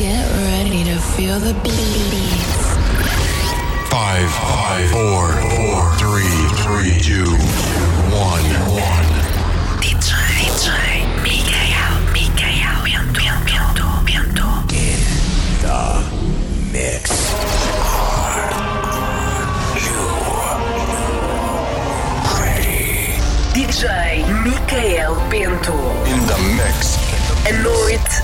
Get ready to feel the beats. Five, five, four, four, three, three, two, one, one. DJ, DJ, Mikael, Mikael, Bento, Bento, Bento. Mix. DJ Mikael Bento. In the mix. A noite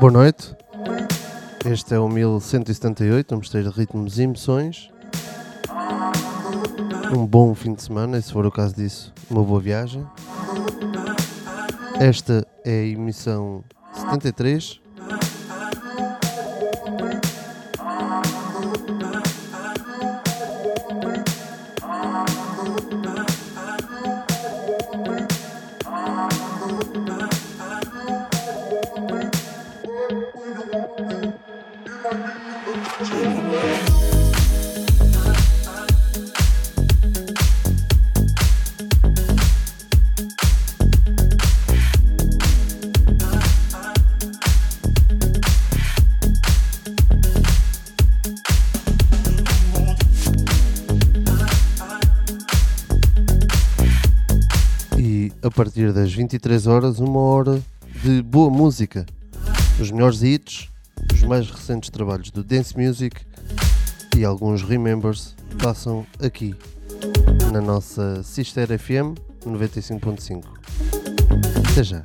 Boa noite. Este é o 1178, um mistério de ritmos e emoções. Um bom fim de semana, e se for o caso disso, uma boa viagem. Esta é a emissão 73. A partir das 23 horas, uma hora de boa música. Os melhores hits, os mais recentes trabalhos do Dance Music e alguns remembers passam aqui na nossa Sister FM 95.5. Até já.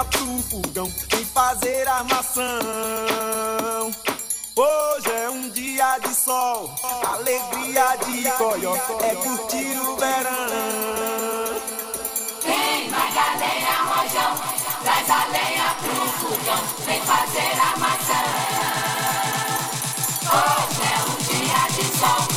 Pro fogão e fazer armação. Hoje é um dia de sol, alegria de coió, é curtir o verão. Vem, Magalhães Rojão, traz a lenha pro fogão, vem fazer armação. Hoje é um dia de sol.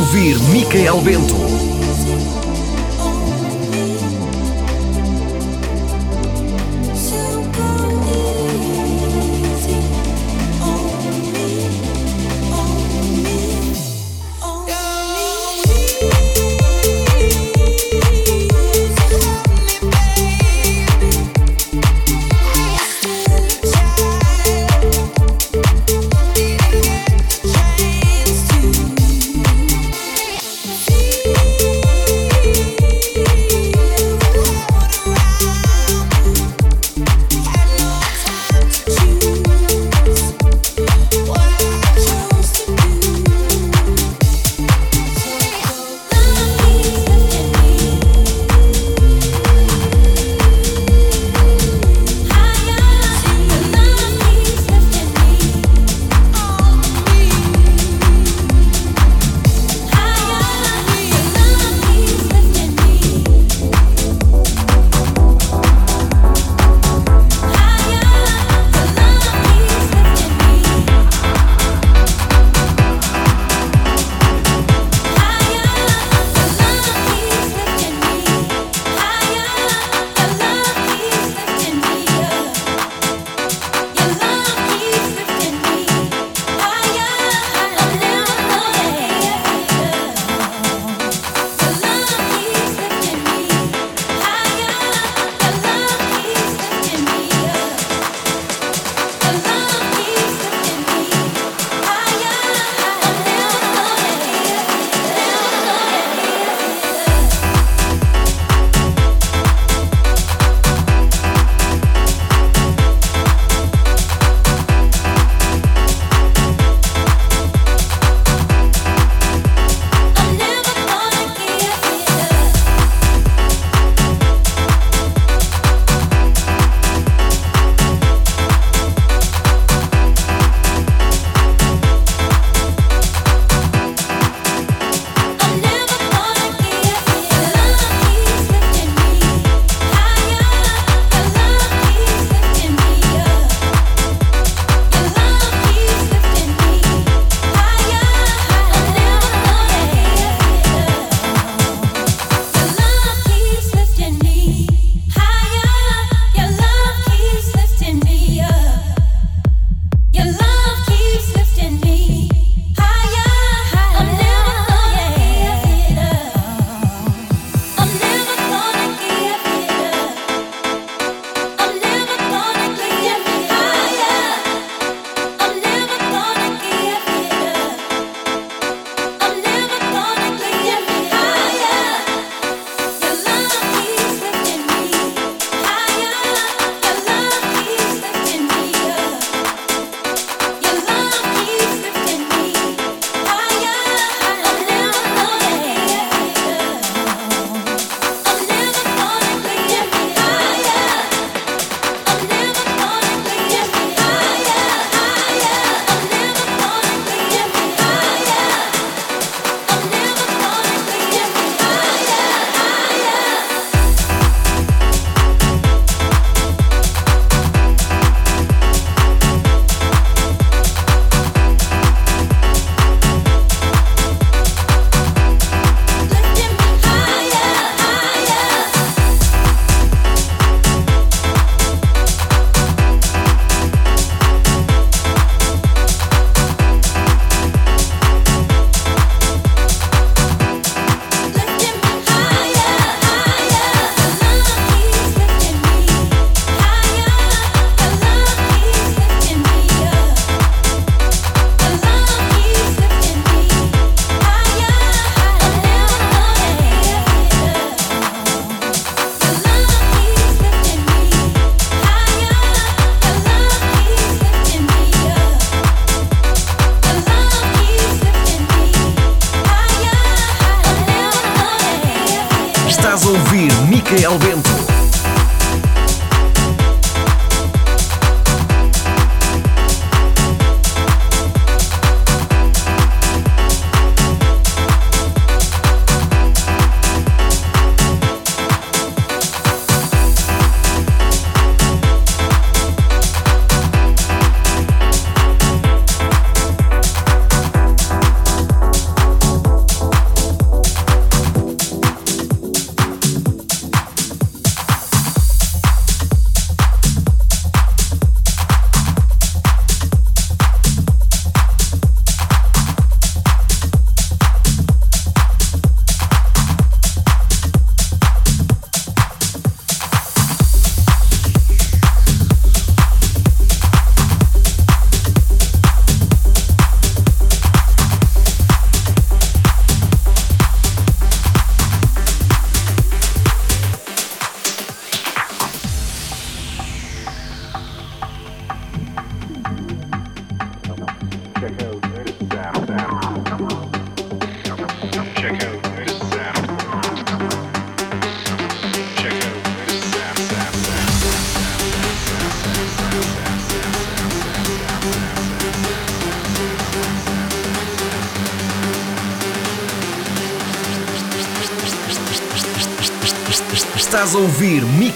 Ouvir Micael Bento.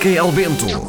Raquel Bento.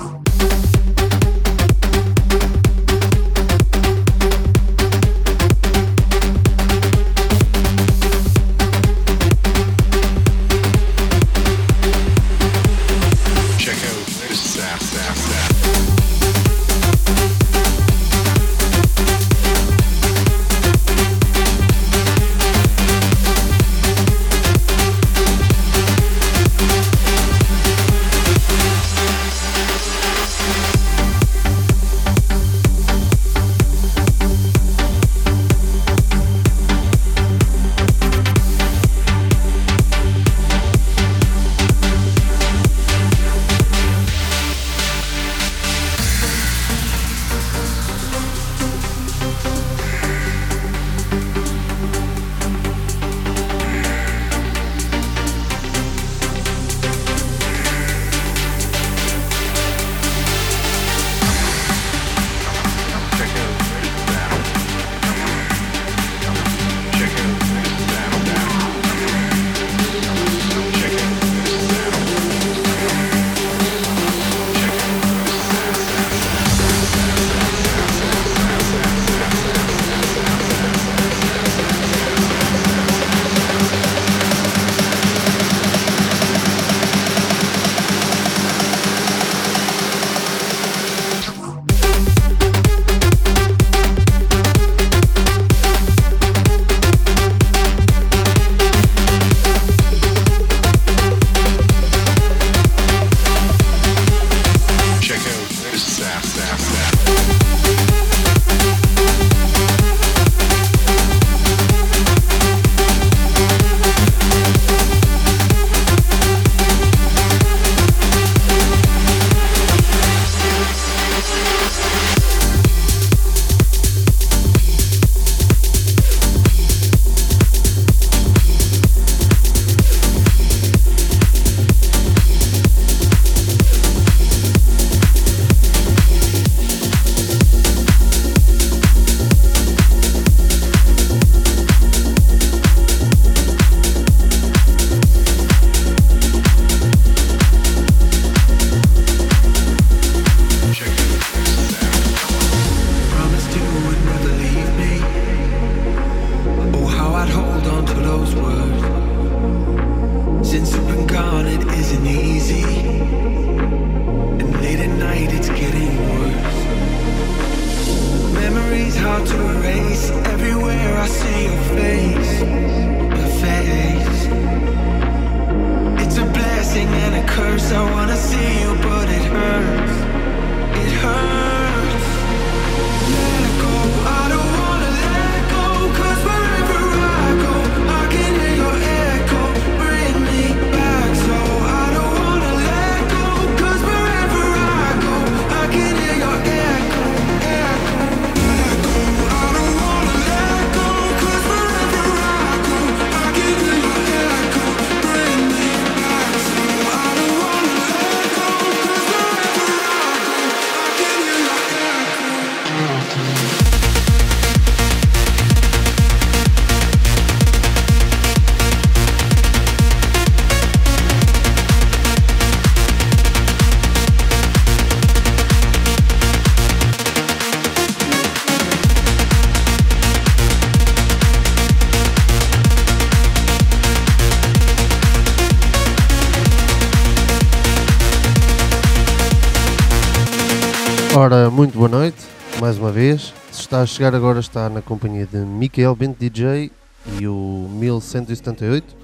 Ora, muito boa noite, mais uma vez. Se está a chegar agora, está na companhia de Michael Bento DJ e o 1178.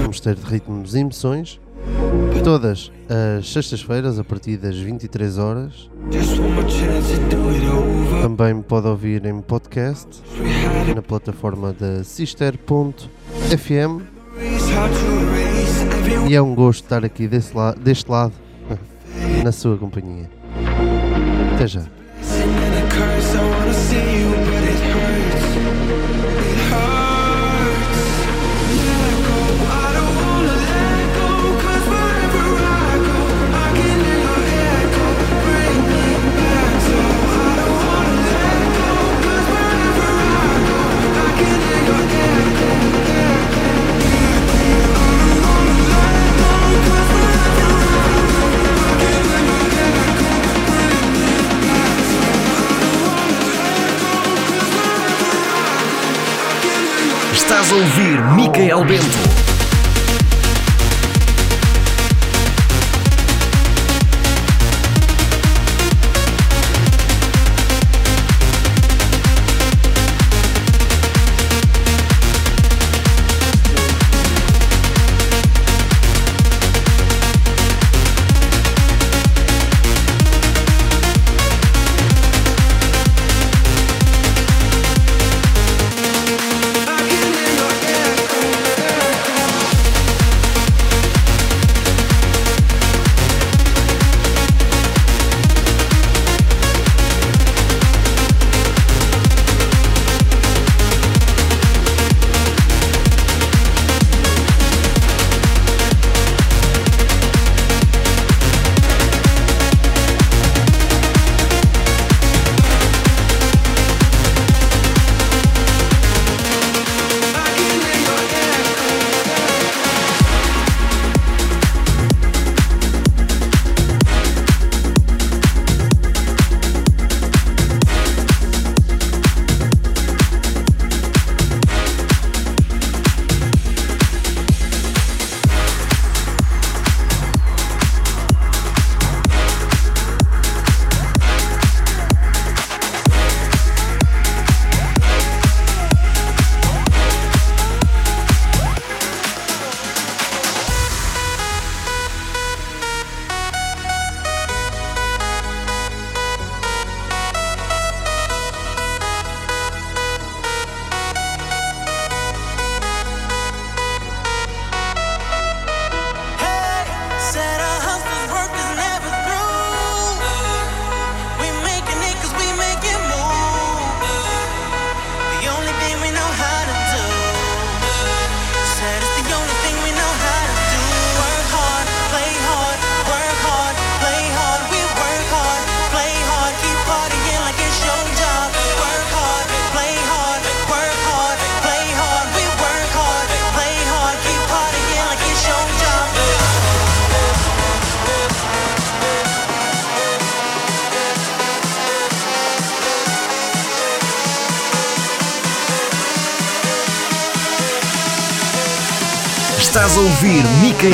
Vamos ter de ritmos e emoções. Todas as sextas-feiras, a partir das 23 horas. Também pode ouvir em podcast na plataforma da Sister.fm. E é um gosto estar aqui desse la deste lado, na sua companhia. Até já. Bento.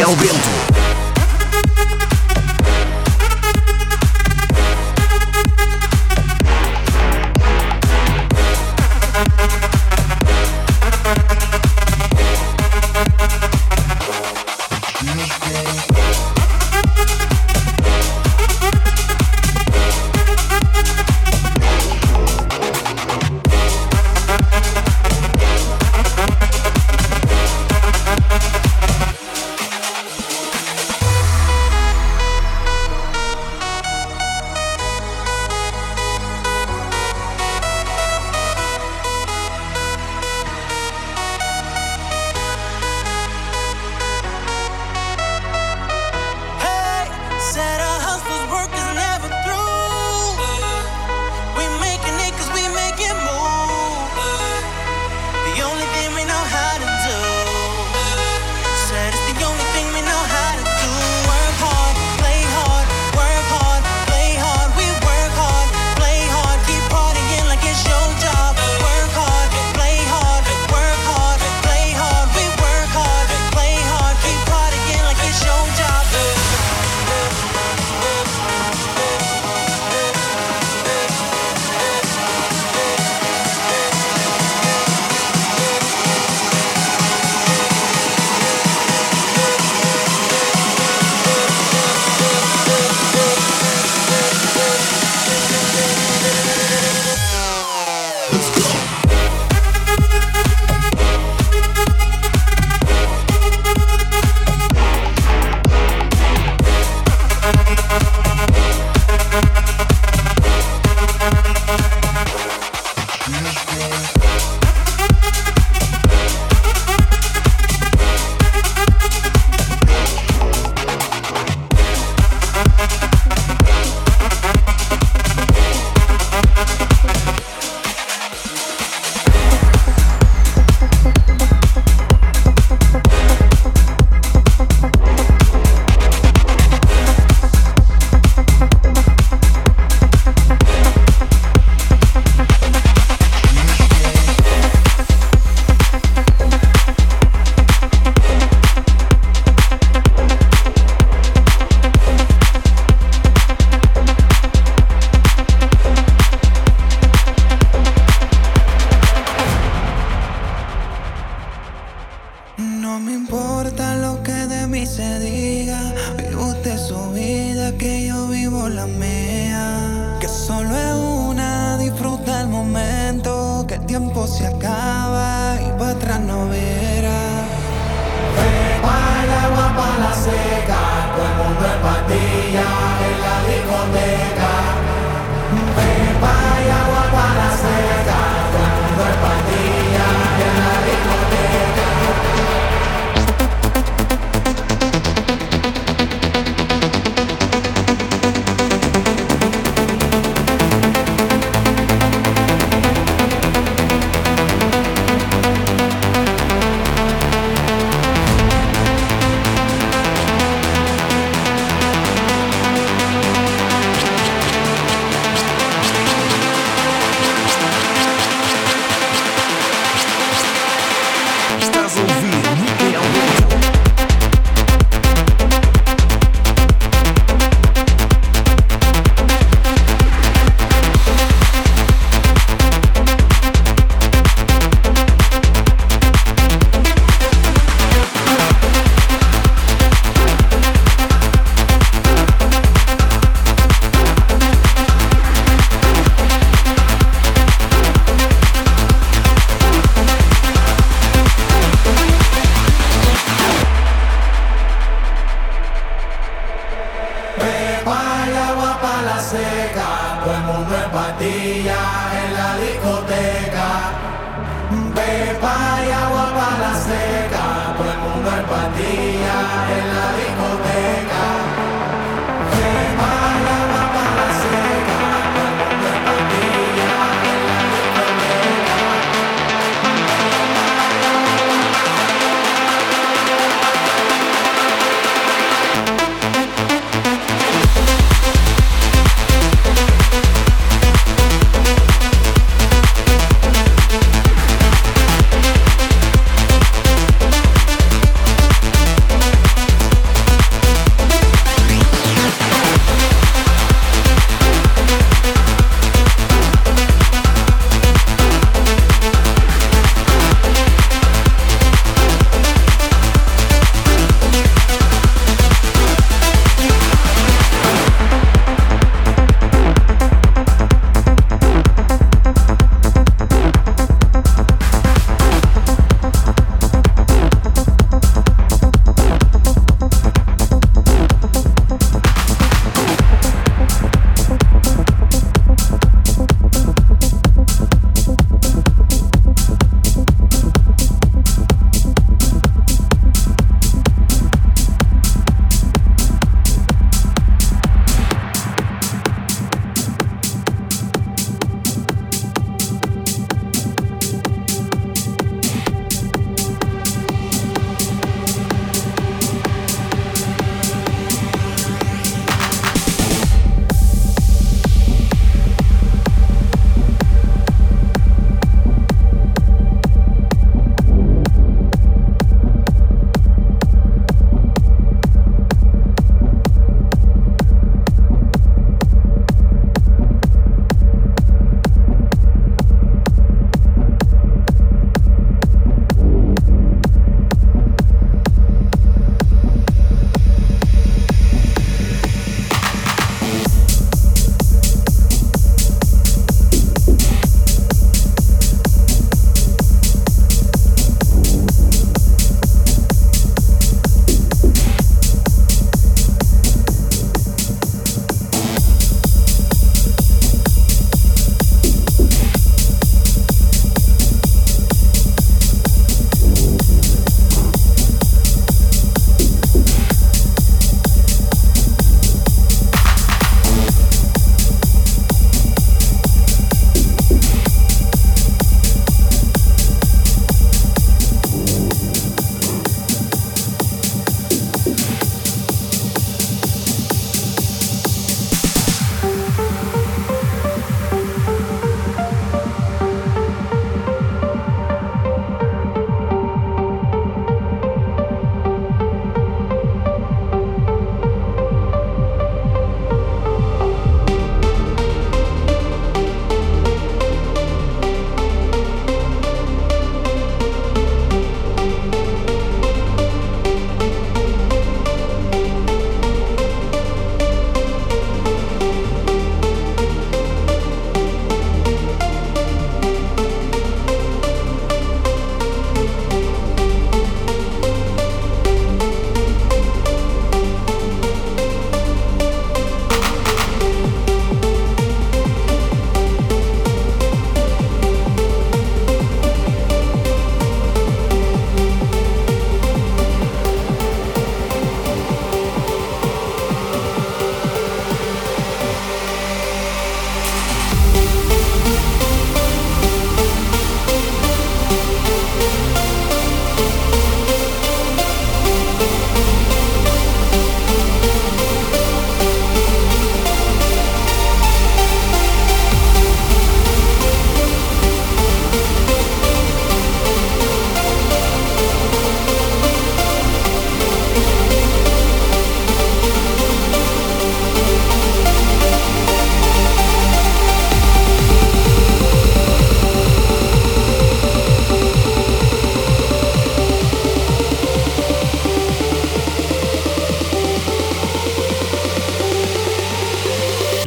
Ouvir Micael Bento.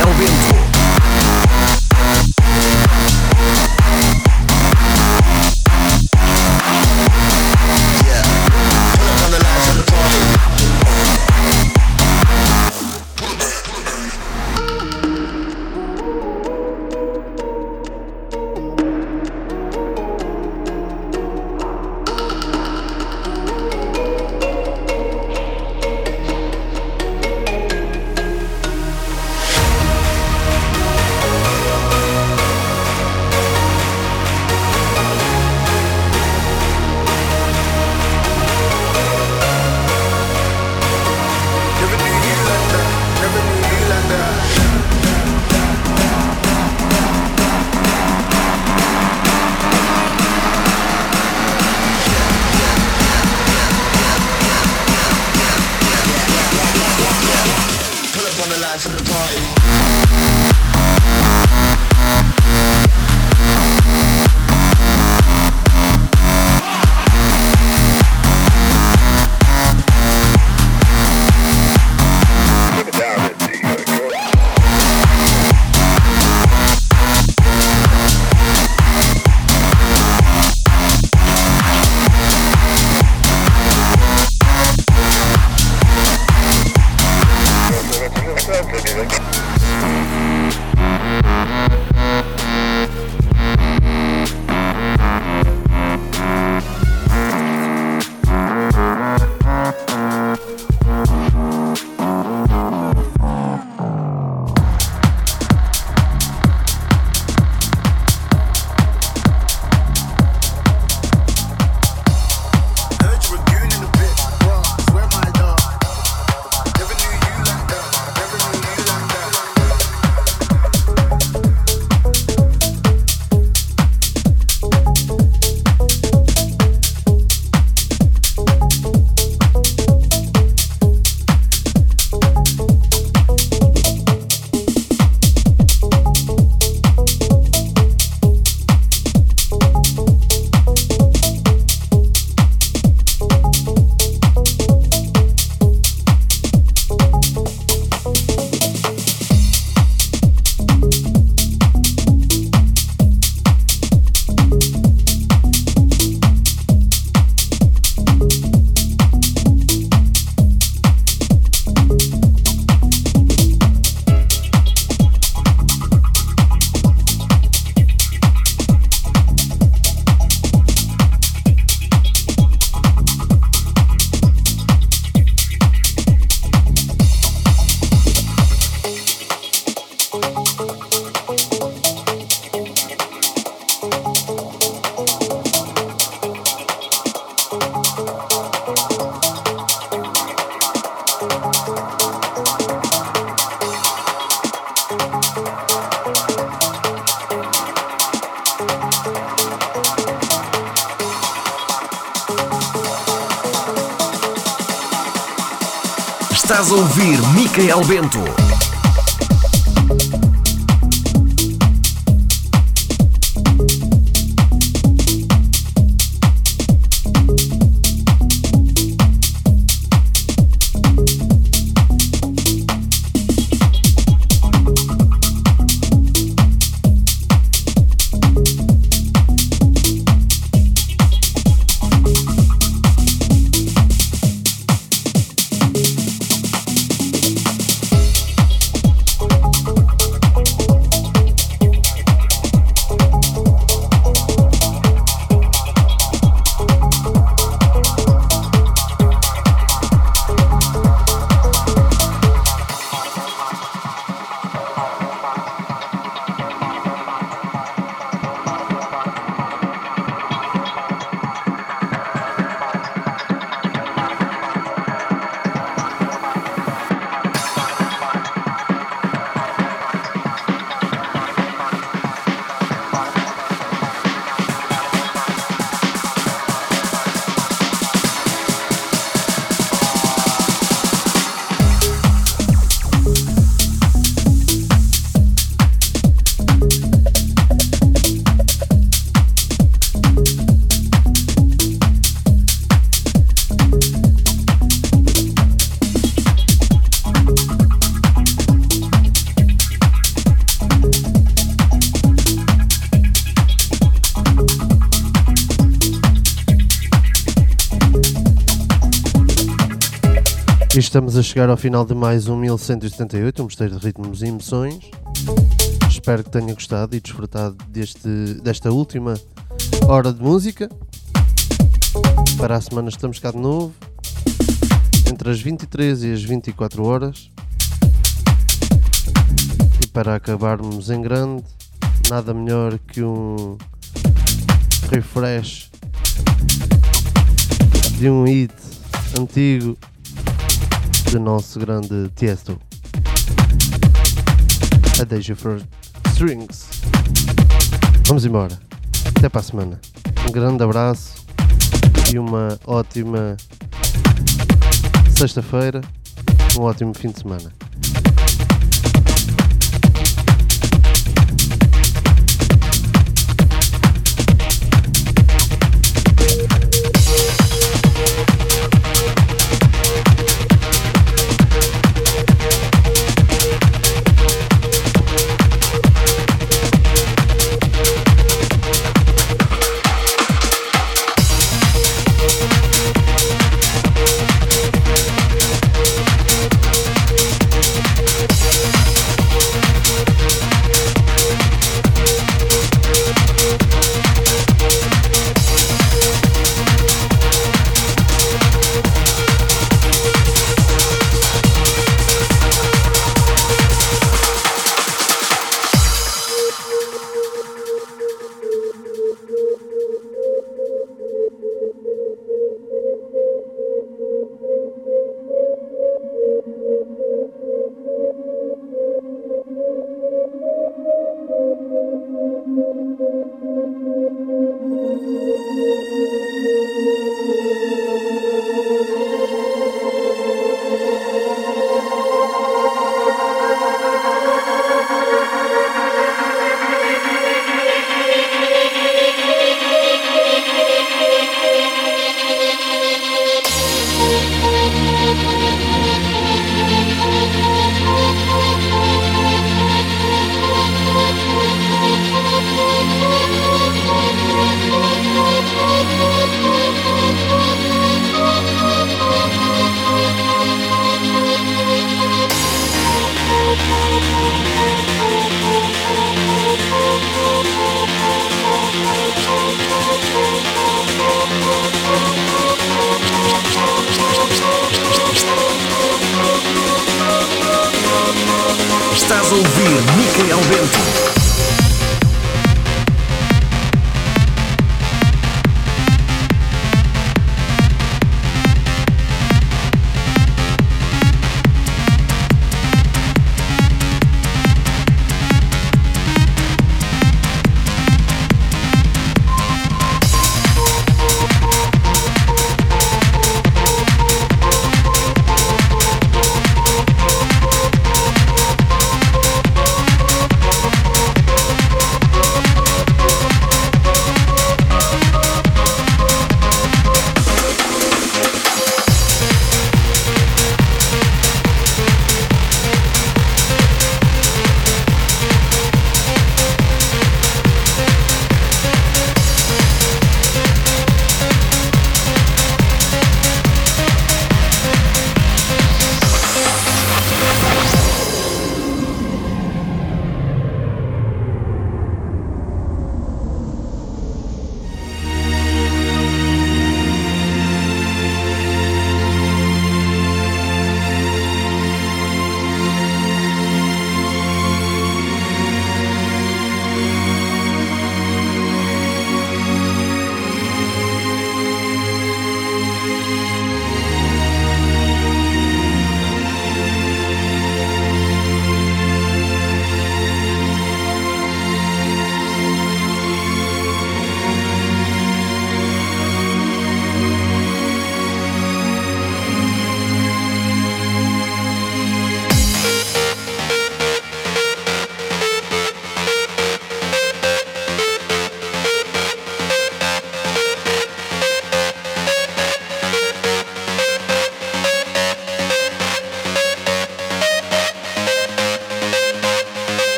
Ouvir Micael Bento. Estás estamos a chegar ao final de mais um 1178, um mosteiro de ritmos e emoções. Espero que tenha gostado e desfrutado deste, desta última hora de música. Para a semana estamos cá de novo, entre as 23 e as 24 horas. E para acabarmos em grande, nada melhor que um refresh de um hit antigo do nosso grande Tiesto. A Deja for Strings. Vamos embora. Até para a semana. Um grande abraço e uma ótima sexta-feira. Um ótimo fim de semana.